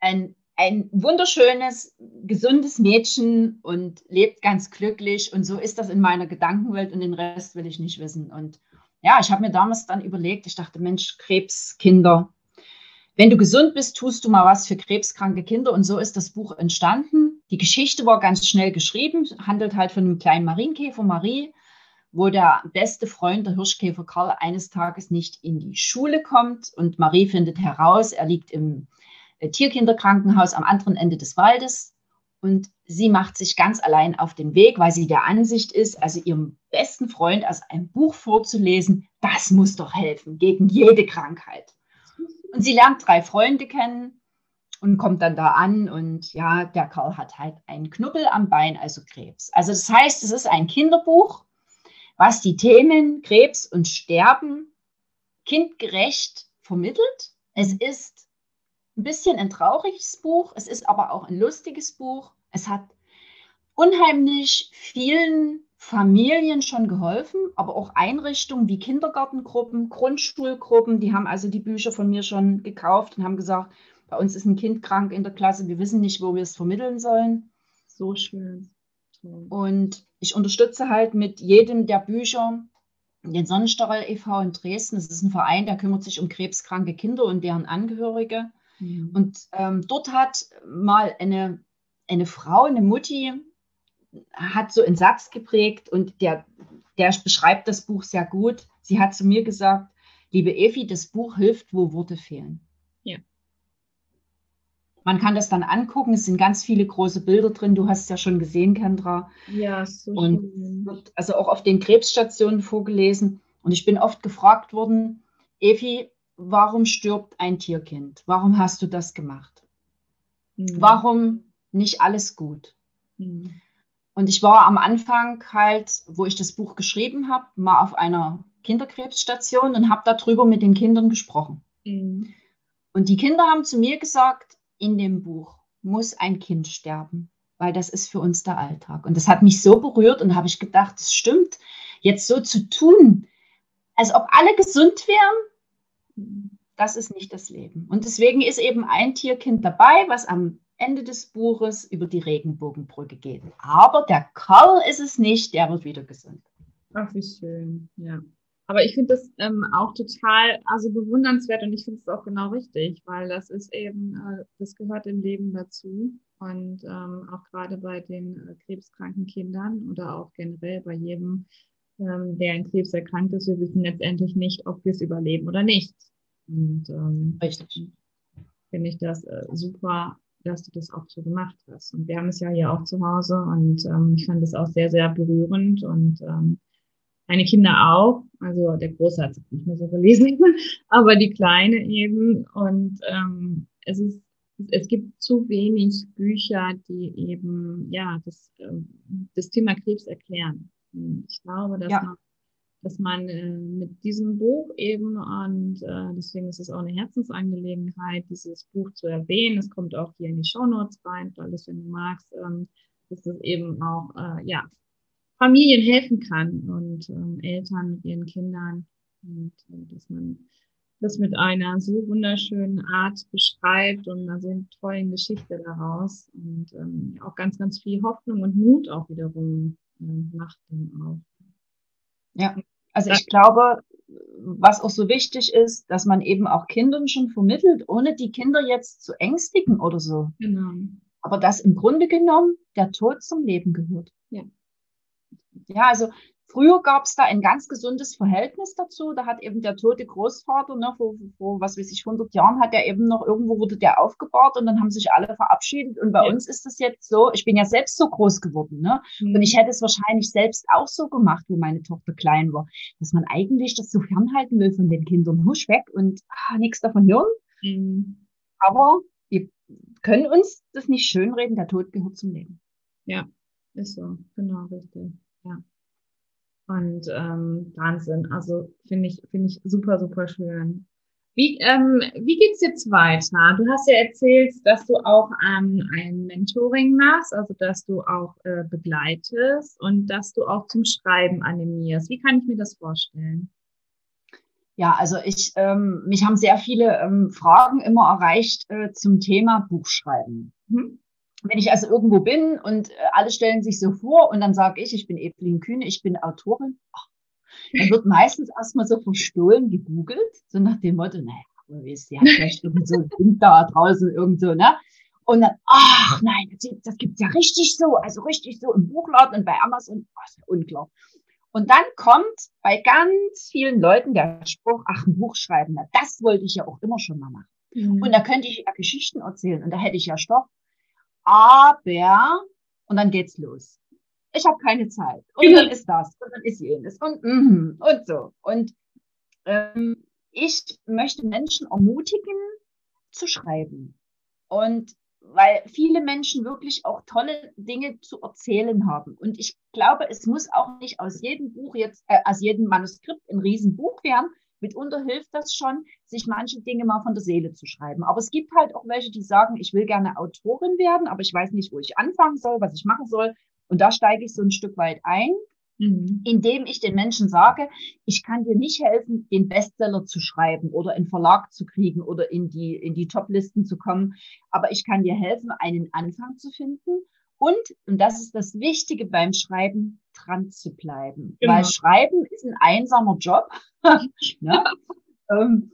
ein, ein wunderschönes, gesundes Mädchen und lebt ganz glücklich. Und so ist das in meiner Gedankenwelt und den Rest will ich nicht wissen. Und ja, ich habe mir damals dann überlegt, ich dachte, Mensch, Krebskinder, wenn du gesund bist, tust du mal was für krebskranke Kinder. Und so ist das Buch entstanden. Die Geschichte war ganz schnell geschrieben, handelt halt von einem kleinen Marienkäfer, Marie, wo der beste Freund, der Hirschkäfer Karl, eines Tages nicht in die Schule kommt. Und Marie findet heraus, er liegt im äh, Tierkinderkrankenhaus am anderen Ende des Waldes. Und sie macht sich ganz allein auf den Weg, weil sie der Ansicht ist, also ihrem besten Freund aus einem Buch vorzulesen, das muss doch helfen gegen jede Krankheit. Und sie lernt drei Freunde kennen und kommt dann da an und ja, der Karl hat halt einen Knubbel am Bein, also Krebs. Also das heißt, es ist ein Kinderbuch, was die Themen Krebs und Sterben kindgerecht vermittelt. Es ist ein bisschen ein trauriges Buch, es ist aber auch ein lustiges Buch. Es hat unheimlich vielen Familien schon geholfen, aber auch Einrichtungen wie Kindergartengruppen, Grundschulgruppen, die haben also die Bücher von mir schon gekauft und haben gesagt, bei uns ist ein Kind krank in der Klasse, wir wissen nicht, wo wir es vermitteln sollen. So schön. Und ich unterstütze halt mit jedem der Bücher den Sonnenstachel e.V. in Dresden. Das ist ein Verein, der kümmert sich um krebskranke Kinder und deren Angehörige. Mhm. Und ähm, dort hat mal eine, eine Frau, eine Mutti, hat so einen Satz geprägt und der, der beschreibt das Buch sehr gut. Sie hat zu mir gesagt, liebe Evi, das Buch hilft, wo Worte fehlen. Ja. Man kann das dann angucken, es sind ganz viele große Bilder drin. Du hast es ja schon gesehen, Kendra. Ja, so und schön. wird also auch auf den Krebsstationen vorgelesen. Und ich bin oft gefragt worden, Evi, warum stirbt ein Tierkind? Warum hast du das gemacht? Mhm. Warum nicht alles gut? Mhm. Und ich war am Anfang halt, wo ich das Buch geschrieben habe, mal auf einer Kinderkrebsstation und habe darüber mit den Kindern gesprochen. Mhm. Und die Kinder haben zu mir gesagt, in dem Buch muss ein Kind sterben, weil das ist für uns der Alltag. Und das hat mich so berührt und habe ich gedacht, das stimmt, jetzt so zu tun, als ob alle gesund wären, das ist nicht das Leben. Und deswegen ist eben ein Tierkind dabei, was am Ende des Buches über die Regenbogenbrücke geht. Aber der Karl ist es nicht, der wird wieder gesund. Ach, wie schön, ja. Aber ich finde das ähm, auch total also bewundernswert und ich finde es auch genau richtig, weil das ist eben, äh, das gehört im Leben dazu. Und ähm, auch gerade bei den äh, krebskranken Kindern oder auch generell bei jedem, ähm, der an Krebs erkrankt ist, wir wissen letztendlich nicht, ob wir es überleben oder nicht. Und ähm, richtig. Finde ich das äh, super, dass du das auch so gemacht hast. Und wir haben es ja hier auch zu Hause und ähm, ich fand es auch sehr, sehr berührend und ähm, meine Kinder auch. Also der Große hat es nicht mehr so gelesen, aber die Kleine eben. Und ähm, es ist, es gibt zu wenig Bücher, die eben ja das, ähm, das Thema Krebs erklären. Ich glaube, dass ja. man dass man äh, mit diesem Buch eben und äh, deswegen ist es auch eine Herzensangelegenheit, dieses Buch zu erwähnen. Es kommt auch hier in die Show Notes rein, alles, wenn du magst, ähm, dass es eben auch äh, ja Familien helfen kann und ähm, Eltern mit ihren Kindern und äh, dass man das mit einer so wunderschönen Art beschreibt und einer so tollen Geschichte daraus und ähm, auch ganz, ganz viel Hoffnung und Mut auch wiederum äh, macht dann auch. Ja, also ich glaube, was auch so wichtig ist, dass man eben auch Kindern schon vermittelt, ohne die Kinder jetzt zu ängstigen oder so. Genau. Aber dass im Grunde genommen der Tod zum Leben gehört. Ja. Ja, also früher gab es da ein ganz gesundes Verhältnis dazu. Da hat eben der tote Großvater, ne, vor, vor was weiß ich, 100 Jahren hat er eben noch, irgendwo wurde der aufgebahrt und dann haben sich alle verabschiedet. Und bei ja. uns ist das jetzt so, ich bin ja selbst so groß geworden, ne? Mhm. Und ich hätte es wahrscheinlich selbst auch so gemacht, wo meine Tochter klein war, dass man eigentlich das so fernhalten will von den Kindern. Husch weg und ah, nichts davon hören. Mhm. Aber wir können uns das nicht schönreden, der Tod gehört zum Leben. Ja, ist so, genau, richtig. Und ähm, Wahnsinn. Also finde ich, finde ich super, super schön. Wie, ähm, wie geht's jetzt weiter? Du hast ja erzählt, dass du auch ähm, ein Mentoring machst, also dass du auch äh, begleitest und dass du auch zum Schreiben animierst. Wie kann ich mir das vorstellen? Ja, also ich, ähm, mich haben sehr viele ähm, Fragen immer erreicht äh, zum Thema Buchschreiben. Mhm wenn ich also irgendwo bin und äh, alle stellen sich so vor und dann sage ich, ich bin Evelyn Kühne, ich bin Autorin, ach, dann wird meistens erstmal so verstohlen gegoogelt, so nach dem Motto, naja, sie hat vielleicht irgend so ein Kind da draußen irgendwo, ne? Und dann, ach nein, das, das gibt's ja richtig so, also richtig so im Buchladen und bei Amazon, oh, ist ja unklar. Und dann kommt bei ganz vielen Leuten der Spruch, ach, ein Buch schreiben, na, das wollte ich ja auch immer schon mal machen. Mhm. Und da könnte ich ja Geschichten erzählen und da hätte ich ja Stoff aber, und dann geht's los. Ich habe keine Zeit. Und genau. dann ist das. Und dann ist jenes. Und, mm, und so. Und ähm, ich möchte Menschen ermutigen, zu schreiben. Und weil viele Menschen wirklich auch tolle Dinge zu erzählen haben. Und ich glaube, es muss auch nicht aus jedem Buch jetzt, äh, aus jedem Manuskript ein Riesenbuch werden, Mitunter hilft das schon, sich manche Dinge mal von der Seele zu schreiben. Aber es gibt halt auch welche, die sagen, ich will gerne Autorin werden, aber ich weiß nicht, wo ich anfangen soll, was ich machen soll. Und da steige ich so ein Stück weit ein, mhm. indem ich den Menschen sage, ich kann dir nicht helfen, den Bestseller zu schreiben oder einen Verlag zu kriegen oder in die, in die Top-Listen zu kommen, aber ich kann dir helfen, einen Anfang zu finden und, und das ist das Wichtige beim Schreiben, dran zu bleiben. Genau. Weil Schreiben ist ein einsamer Job. ne? ähm,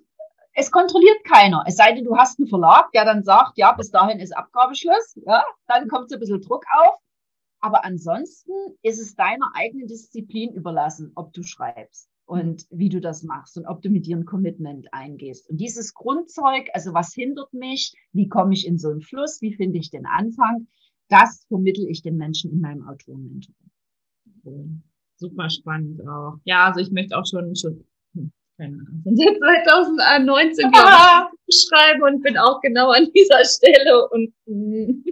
es kontrolliert keiner. Es sei denn, du hast einen Verlag, der dann sagt, ja, bis dahin ist Abgabeschluss. Ja, dann kommt so ein bisschen Druck auf. Aber ansonsten ist es deiner eigenen Disziplin überlassen, ob du schreibst und wie du das machst und ob du mit dir ein Commitment eingehst. Und dieses Grundzeug, also was hindert mich, wie komme ich in so einen Fluss, wie finde ich den Anfang, das vermittel ich den Menschen in meinem Autorenmentoring. Cool. Super spannend auch. Ja, also ich möchte auch schon, schon hm, keine Ahnung, seit 2019 ja. schreiben und bin auch genau an dieser Stelle und hm.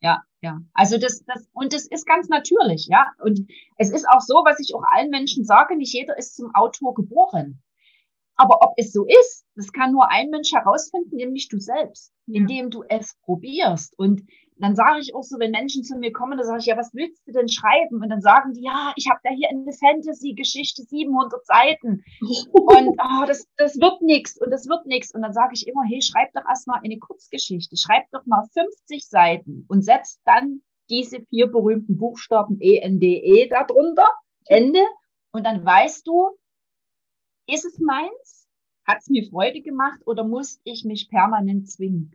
ja, ja. Also das, das, und das ist ganz natürlich, ja. Und es ist auch so, was ich auch allen Menschen sage, nicht jeder ist zum Autor geboren. Aber ob es so ist, das kann nur ein Mensch herausfinden, nämlich du selbst, ja. indem du es probierst. Und dann sage ich auch so, wenn Menschen zu mir kommen, dann sage ich, ja, was willst du denn schreiben? Und dann sagen die, ja, ich habe da hier eine Fantasy-Geschichte, 700 Seiten. und oh, das, das wird nichts und das wird nichts. Und dann sage ich immer, hey, schreib doch erstmal eine Kurzgeschichte, schreib doch mal 50 Seiten und setz dann diese vier berühmten Buchstaben E, N, D, E darunter, Ende. Und dann weißt du, ist es meins? Hat es mir Freude gemacht oder muss ich mich permanent zwingen?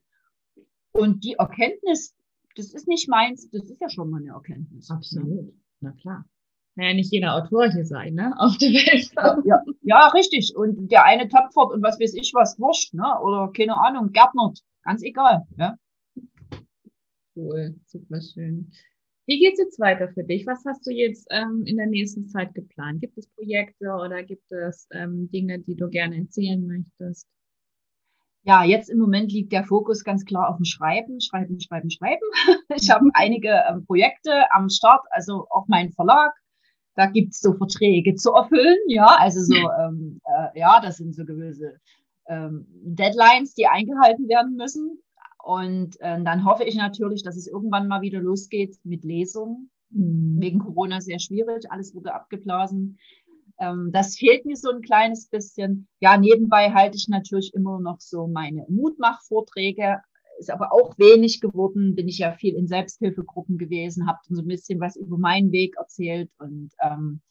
Und die Erkenntnis, das ist nicht meins, das ist ja schon mal eine Erkenntnis. Absolut, na klar. Naja, nicht jeder Autor hier sein, ne? Auf der Welt. Ja, ja, ja, richtig. Und der eine töpfert und was weiß ich was, wurscht, ne? Oder keine Ahnung, gärtnert. Ganz egal, ja. Cool, super schön. Wie geht's jetzt weiter für dich? Was hast du jetzt ähm, in der nächsten Zeit geplant? Gibt es Projekte oder gibt es ähm, Dinge, die du gerne erzählen möchtest? Ja, jetzt im Moment liegt der Fokus ganz klar auf dem Schreiben, Schreiben, Schreiben, Schreiben. Ich habe mhm. einige ähm, Projekte am Start, also auch mein Verlag. Da gibt's so Verträge zu erfüllen, ja, also so, ähm, äh, ja, das sind so gewisse ähm, Deadlines, die eingehalten werden müssen. Und äh, dann hoffe ich natürlich, dass es irgendwann mal wieder losgeht mit Lesungen. Mhm. Wegen Corona sehr schwierig, alles wurde abgeblasen. Ähm, das fehlt mir so ein kleines bisschen. Ja, nebenbei halte ich natürlich immer noch so meine Mutmachvorträge. Ist aber auch wenig geworden. Bin ich ja viel in Selbsthilfegruppen gewesen, habe so ein bisschen was über meinen Weg erzählt und ähm,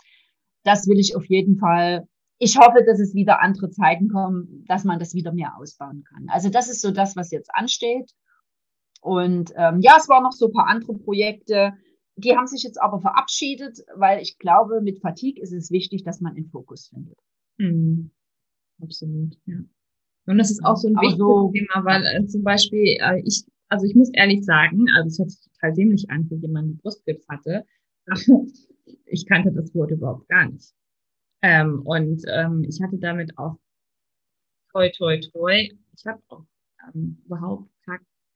das will ich auf jeden Fall. Ich hoffe, dass es wieder andere Zeiten kommen, dass man das wieder mehr ausbauen kann. Also das ist so das, was jetzt ansteht. Und ähm, ja, es waren noch so ein paar andere Projekte die haben sich jetzt aber verabschiedet, weil ich glaube, mit Fatigue ist es wichtig, dass man den Fokus findet. Mhm. Absolut, ja. Und das ist auch so ein wichtiges so, Thema, weil äh, zum Beispiel äh, ich, also ich muss ehrlich sagen, also es hört sich total dämlich an für jemanden, der Brustkrebs hatte. ich kannte das Wort überhaupt gar nicht. Ähm, und ähm, ich hatte damit auch toi, toi, toi. Ich habe auch ähm, überhaupt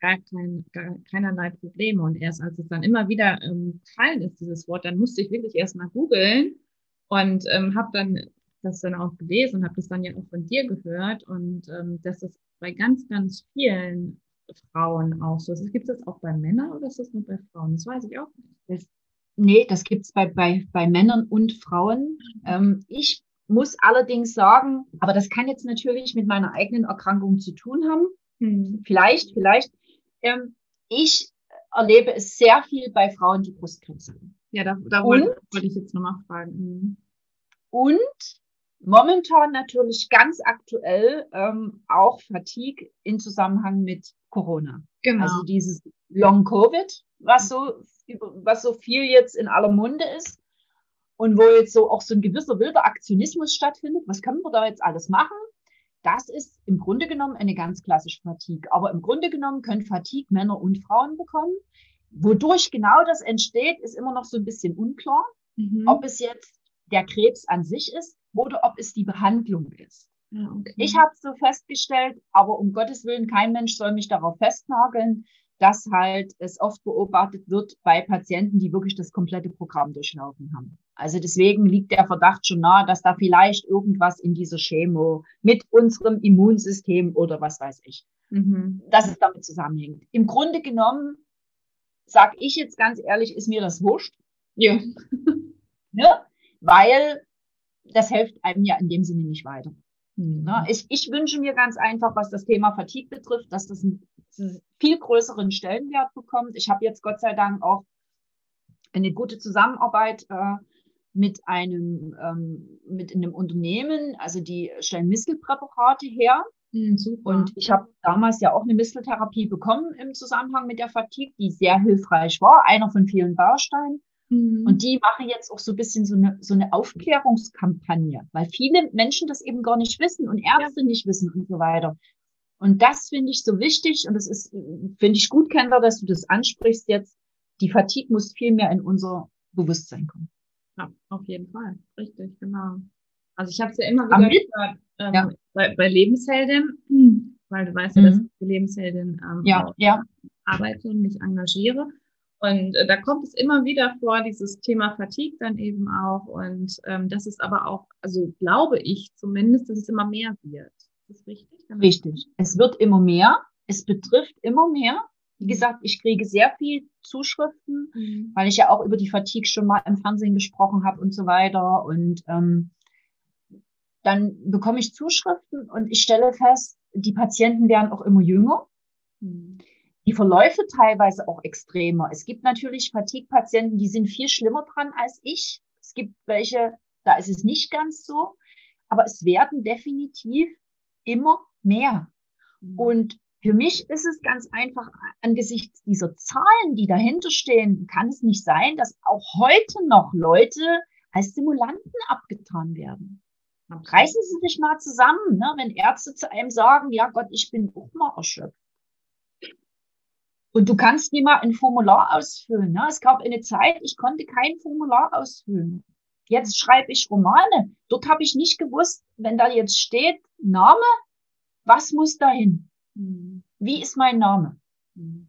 gar, kein, gar keinerlei Probleme. Und erst als es dann immer wieder ähm, gefallen ist, dieses Wort, dann musste ich wirklich erst mal googeln und ähm, habe dann das dann auch gelesen und habe das dann ja auch von dir gehört. Und ähm, dass das bei ganz, ganz vielen Frauen auch so ist. Gibt es das auch bei Männern oder ist das nur bei Frauen? Das weiß ich auch nicht. Das, nee, das gibt es bei, bei, bei Männern und Frauen. Ähm, ich muss allerdings sagen, aber das kann jetzt natürlich mit meiner eigenen Erkrankung zu tun haben. Hm. Vielleicht, vielleicht ähm, ich erlebe es sehr viel bei Frauen, die Brustkrebs haben. Ja, da, da wollte, wollte ich jetzt nochmal fragen. Mhm. Und momentan natürlich ganz aktuell ähm, auch Fatigue in Zusammenhang mit Corona. Genau. Also dieses Long Covid, was so, was so viel jetzt in aller Munde ist und wo jetzt so auch so ein gewisser wilder Aktionismus stattfindet. Was können wir da jetzt alles machen? Das ist im Grunde genommen eine ganz klassische Fatigue. Aber im Grunde genommen können Fatigue Männer und Frauen bekommen. Wodurch genau das entsteht, ist immer noch so ein bisschen unklar. Mhm. Ob es jetzt der Krebs an sich ist oder ob es die Behandlung ist. Ja, okay. Ich habe so festgestellt, aber um Gottes Willen, kein Mensch soll mich darauf festnageln, dass halt es oft beobachtet wird bei Patienten, die wirklich das komplette Programm durchlaufen haben. Also deswegen liegt der Verdacht schon nahe, dass da vielleicht irgendwas in dieser Chemo mit unserem Immunsystem oder was weiß ich, mhm. dass es damit zusammenhängt. Im Grunde genommen sag ich jetzt ganz ehrlich, ist mir das wurscht. Ja. Ne? Weil das hilft einem ja in dem Sinne nicht weiter. Mhm. Ne? Ich, ich wünsche mir ganz einfach, was das Thema Fatigue betrifft, dass das einen viel größeren Stellenwert bekommt. Ich habe jetzt Gott sei Dank auch eine gute Zusammenarbeit äh, mit einem ähm, mit einem Unternehmen, also die stellen Mistelpräparate her. Mhm. Und ich habe damals ja auch eine Misteltherapie bekommen im Zusammenhang mit der Fatigue, die sehr hilfreich war, einer von vielen Bausteinen. Mhm. Und die machen jetzt auch so ein bisschen so eine, so eine Aufklärungskampagne, weil viele Menschen das eben gar nicht wissen und Ärzte nicht wissen und so weiter. Und das finde ich so wichtig und das ist, finde ich gut, Kendra, dass du das ansprichst jetzt. Die Fatigue muss viel mehr in unser Bewusstsein kommen. Ja, auf jeden Fall. Richtig, genau. Also ich habe es ja immer Am wieder Mit- gehört, ähm, Ja. bei, bei Lebensheldin, weil du weißt ja, dass Mhm. ich für Lebensheldin ähm, Ja, ja, arbeite und mich engagiere. Und äh, da kommt es immer wieder vor, dieses Thema Fatigue dann eben auch. Und ähm, das ist aber auch, also glaube ich zumindest, dass es immer mehr wird. Ist das richtig? Richtig. Es wird immer mehr. Es betrifft immer mehr. Wie gesagt, ich kriege sehr viel Zuschriften, Mhm. weil ich ja auch über die Fatigue schon mal im Fernsehen gesprochen habe und so weiter. Und ähm, dann bekomme ich Zuschriften und ich stelle fest, die Patienten werden auch immer jünger. Mhm. Die Verläufe teilweise auch extremer. Es gibt natürlich Fatigue-Patienten, die sind viel schlimmer dran als ich. Es gibt welche, da ist es nicht ganz so. Aber es werden definitiv immer mehr. Mhm. Und für mich ist es ganz einfach, angesichts dieser Zahlen, die dahinter stehen, kann es nicht sein, dass auch heute noch Leute als Simulanten abgetan werden. Reißen Sie sich mal zusammen, ne? wenn Ärzte zu einem sagen, ja Gott, ich bin auch mal erschöpft. Und du kannst nie mal ein Formular ausfüllen. Ne? Es gab eine Zeit, ich konnte kein Formular ausfüllen. Jetzt schreibe ich Romane. Dort habe ich nicht gewusst, wenn da jetzt steht Name, was muss dahin? Mhm. Wie ist mein Name? Mhm.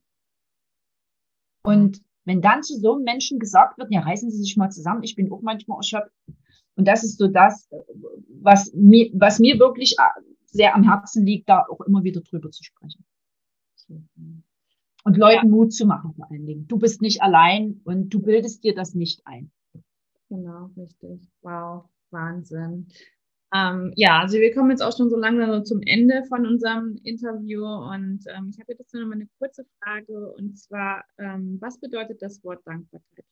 Und wenn dann zu so einem Menschen gesagt wird, ja, reißen Sie sich mal zusammen, ich bin auch manchmal erschöpft. Und das ist so das, was mir, was mir wirklich äh, sehr am Herzen liegt, da auch immer wieder drüber zu sprechen. Und Leuten Mut zu machen vor allen Dingen. Du bist nicht allein und du bildest dir das nicht ein. Genau, richtig. Wow, Wahnsinn. Ähm, ja, also wir kommen jetzt auch schon so langsam zum Ende von unserem Interview und ähm, ich habe jetzt noch mal eine kurze Frage und zwar, ähm, was bedeutet das Wort Dankbarkeit?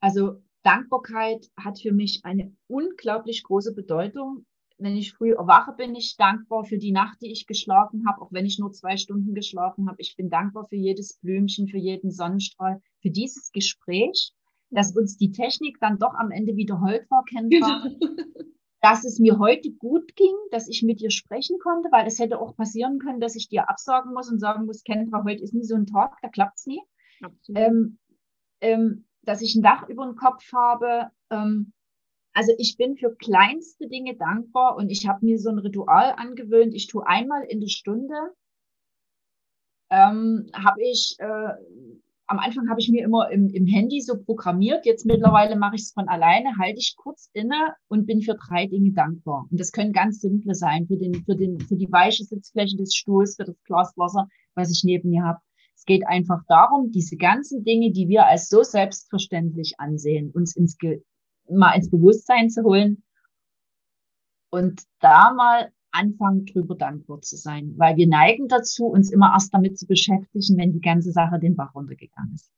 Also Dankbarkeit hat für mich eine unglaublich große Bedeutung. Wenn ich früh erwache, bin ich dankbar für die Nacht, die ich geschlafen habe, auch wenn ich nur zwei Stunden geschlafen habe. Ich bin dankbar für jedes Blümchen, für jeden Sonnenstrahl, für dieses Gespräch, dass uns die Technik dann doch am Ende wieder hold war, Kendra. dass es mir heute gut ging, dass ich mit dir sprechen konnte, weil es hätte auch passieren können, dass ich dir absagen muss und sagen muss, Kendra, heute ist nie so ein Tag, da klappt's nie. Absolut. Ähm, ähm, dass ich ein Dach über dem Kopf habe. Ähm, also ich bin für kleinste Dinge dankbar und ich habe mir so ein Ritual angewöhnt. Ich tue einmal in der Stunde, ähm, habe ich, äh, am Anfang habe ich mir immer im, im Handy so programmiert. Jetzt mittlerweile mache ich es von alleine, halte ich kurz inne und bin für drei Dinge dankbar. Und das können ganz simple sein, für, den, für, den, für die weiche Sitzfläche des Stuhls, für das Glas Wasser, was ich neben mir habe. Es geht einfach darum, diese ganzen Dinge, die wir als so selbstverständlich ansehen, uns ins mal ins Bewusstsein zu holen und da mal anfangen, drüber dankbar zu sein. Weil wir neigen dazu, uns immer erst damit zu beschäftigen, wenn die ganze Sache den Bach runtergegangen ist.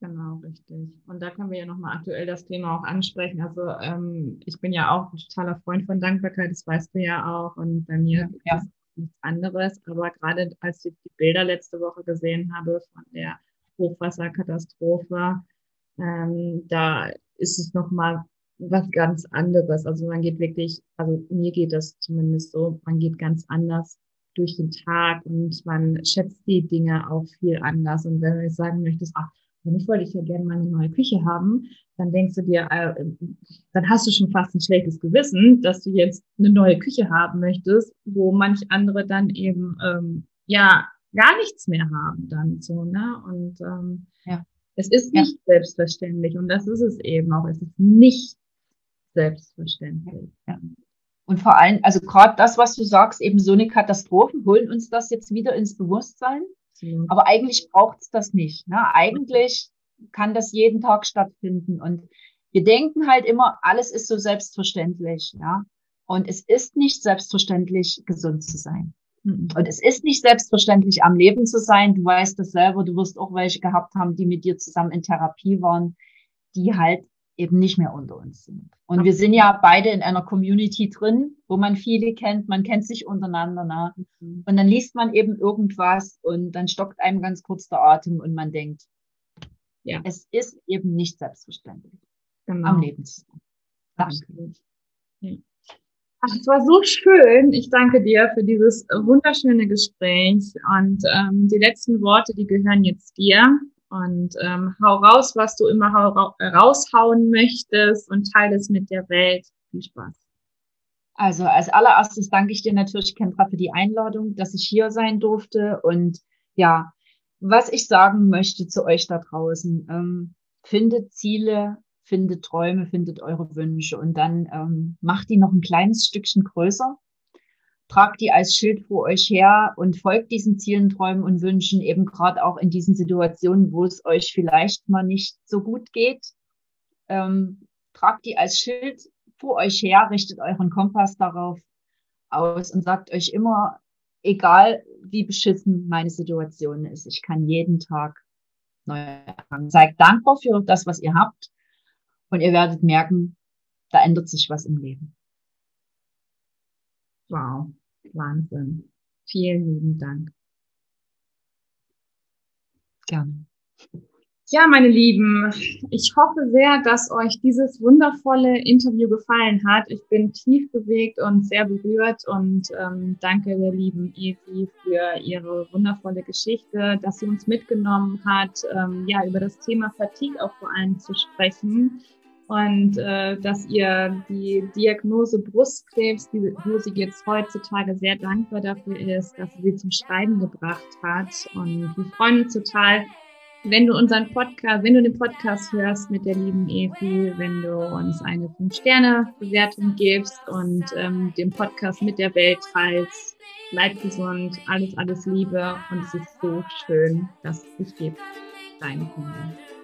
Genau, richtig. Und da können wir ja nochmal aktuell das Thema auch ansprechen. Also ähm, ich bin ja auch ein totaler Freund von Dankbarkeit, das weißt du ja auch. Und bei mir Ja. ist es nichts anderes. Aber gerade als ich die Bilder letzte Woche gesehen habe von der Hochwasserkatastrophe, ähm, da ist es nochmal was ganz anderes. Also man geht wirklich, also mir geht das zumindest so, man geht ganz anders durch den Tag und man schätzt die Dinge auch viel anders. Und wenn du jetzt sagen möchtest, ach, wenn ich wollte ich ja gerne mal eine neue Küche haben, dann denkst du dir, äh, dann hast du schon fast ein schlechtes Gewissen, dass du jetzt eine neue Küche haben möchtest, wo manch andere dann eben ähm, ja gar nichts mehr haben dann so, ne? Und ähm, Ja. es ist Ja. nicht selbstverständlich und das ist es eben auch. Es ist nicht selbstverständlich. Und vor allem, also gerade das, was du sagst, eben so eine Katastrophen, holen uns das jetzt wieder ins Bewusstsein. Absolut. Aber eigentlich braucht es das nicht. Ne? Eigentlich kann das jeden Tag stattfinden. Und wir denken halt immer, alles ist so selbstverständlich. Ja? Und es ist nicht selbstverständlich, gesund zu sein. Mhm. Und es ist nicht selbstverständlich, am Leben zu sein. Du weißt das selber, du wirst auch welche gehabt haben, die mit dir zusammen in Therapie waren, die halt eben nicht mehr unter uns sind. Und wir sind ja beide in einer Community drin, wo man viele kennt, man kennt sich untereinander. Ne? Und dann liest man eben irgendwas und dann stockt einem ganz kurz der Atem und man denkt, ja. es ist eben nicht selbstverständlich, genau. am Leben zu sein. Danke. Ach, es war so schön. Ich danke dir für dieses wunderschöne Gespräch. Und ähm, die letzten Worte, die gehören jetzt dir. Und ähm, hau raus, was du immer raushauen möchtest und teile es mit der Welt. Viel Spaß. Also als allererstes danke ich dir natürlich, Kendra, für die Einladung, dass ich hier sein durfte. Und ja, was ich sagen möchte zu euch da draußen, ähm, findet Ziele, findet Träume, findet eure Wünsche und dann ähm, macht die noch ein kleines Stückchen größer tragt die als Schild vor euch her und folgt diesen Zielen, Träumen und Wünschen eben gerade auch in diesen Situationen, wo es euch vielleicht mal nicht so gut geht. Ähm, tragt die als Schild vor euch her, richtet euren Kompass darauf aus und sagt euch immer, egal wie beschissen meine Situation ist, ich kann jeden Tag neu anfangen. Seid dankbar für das, was ihr habt und ihr werdet merken, da ändert sich was im Leben. Wow, Wahnsinn. Vielen lieben Dank. Gerne. Ja, meine Lieben, ich hoffe sehr, dass euch dieses wundervolle Interview gefallen hat. Ich bin tief bewegt und sehr berührt und ähm, danke der lieben Evi für ihre wundervolle Geschichte, dass sie uns mitgenommen hat, ähm, ja, über das Thema Fatigue auch vor allem zu sprechen und äh, dass ihr die Diagnose Brustkrebs, die, wo sie jetzt heutzutage sehr dankbar dafür ist, dass sie sie zum Schreiben gebracht hat. Und wir freuen uns total, wenn du unseren Podcast, wenn du den Podcast hörst mit der lieben Evi, wenn du uns eine 5-Sterne-Bewertung gibst und ähm, den Podcast mit der Welt teilst. Bleib gesund, alles, alles Liebe und es ist so schön, dass es dich gibt. Deine Kinder.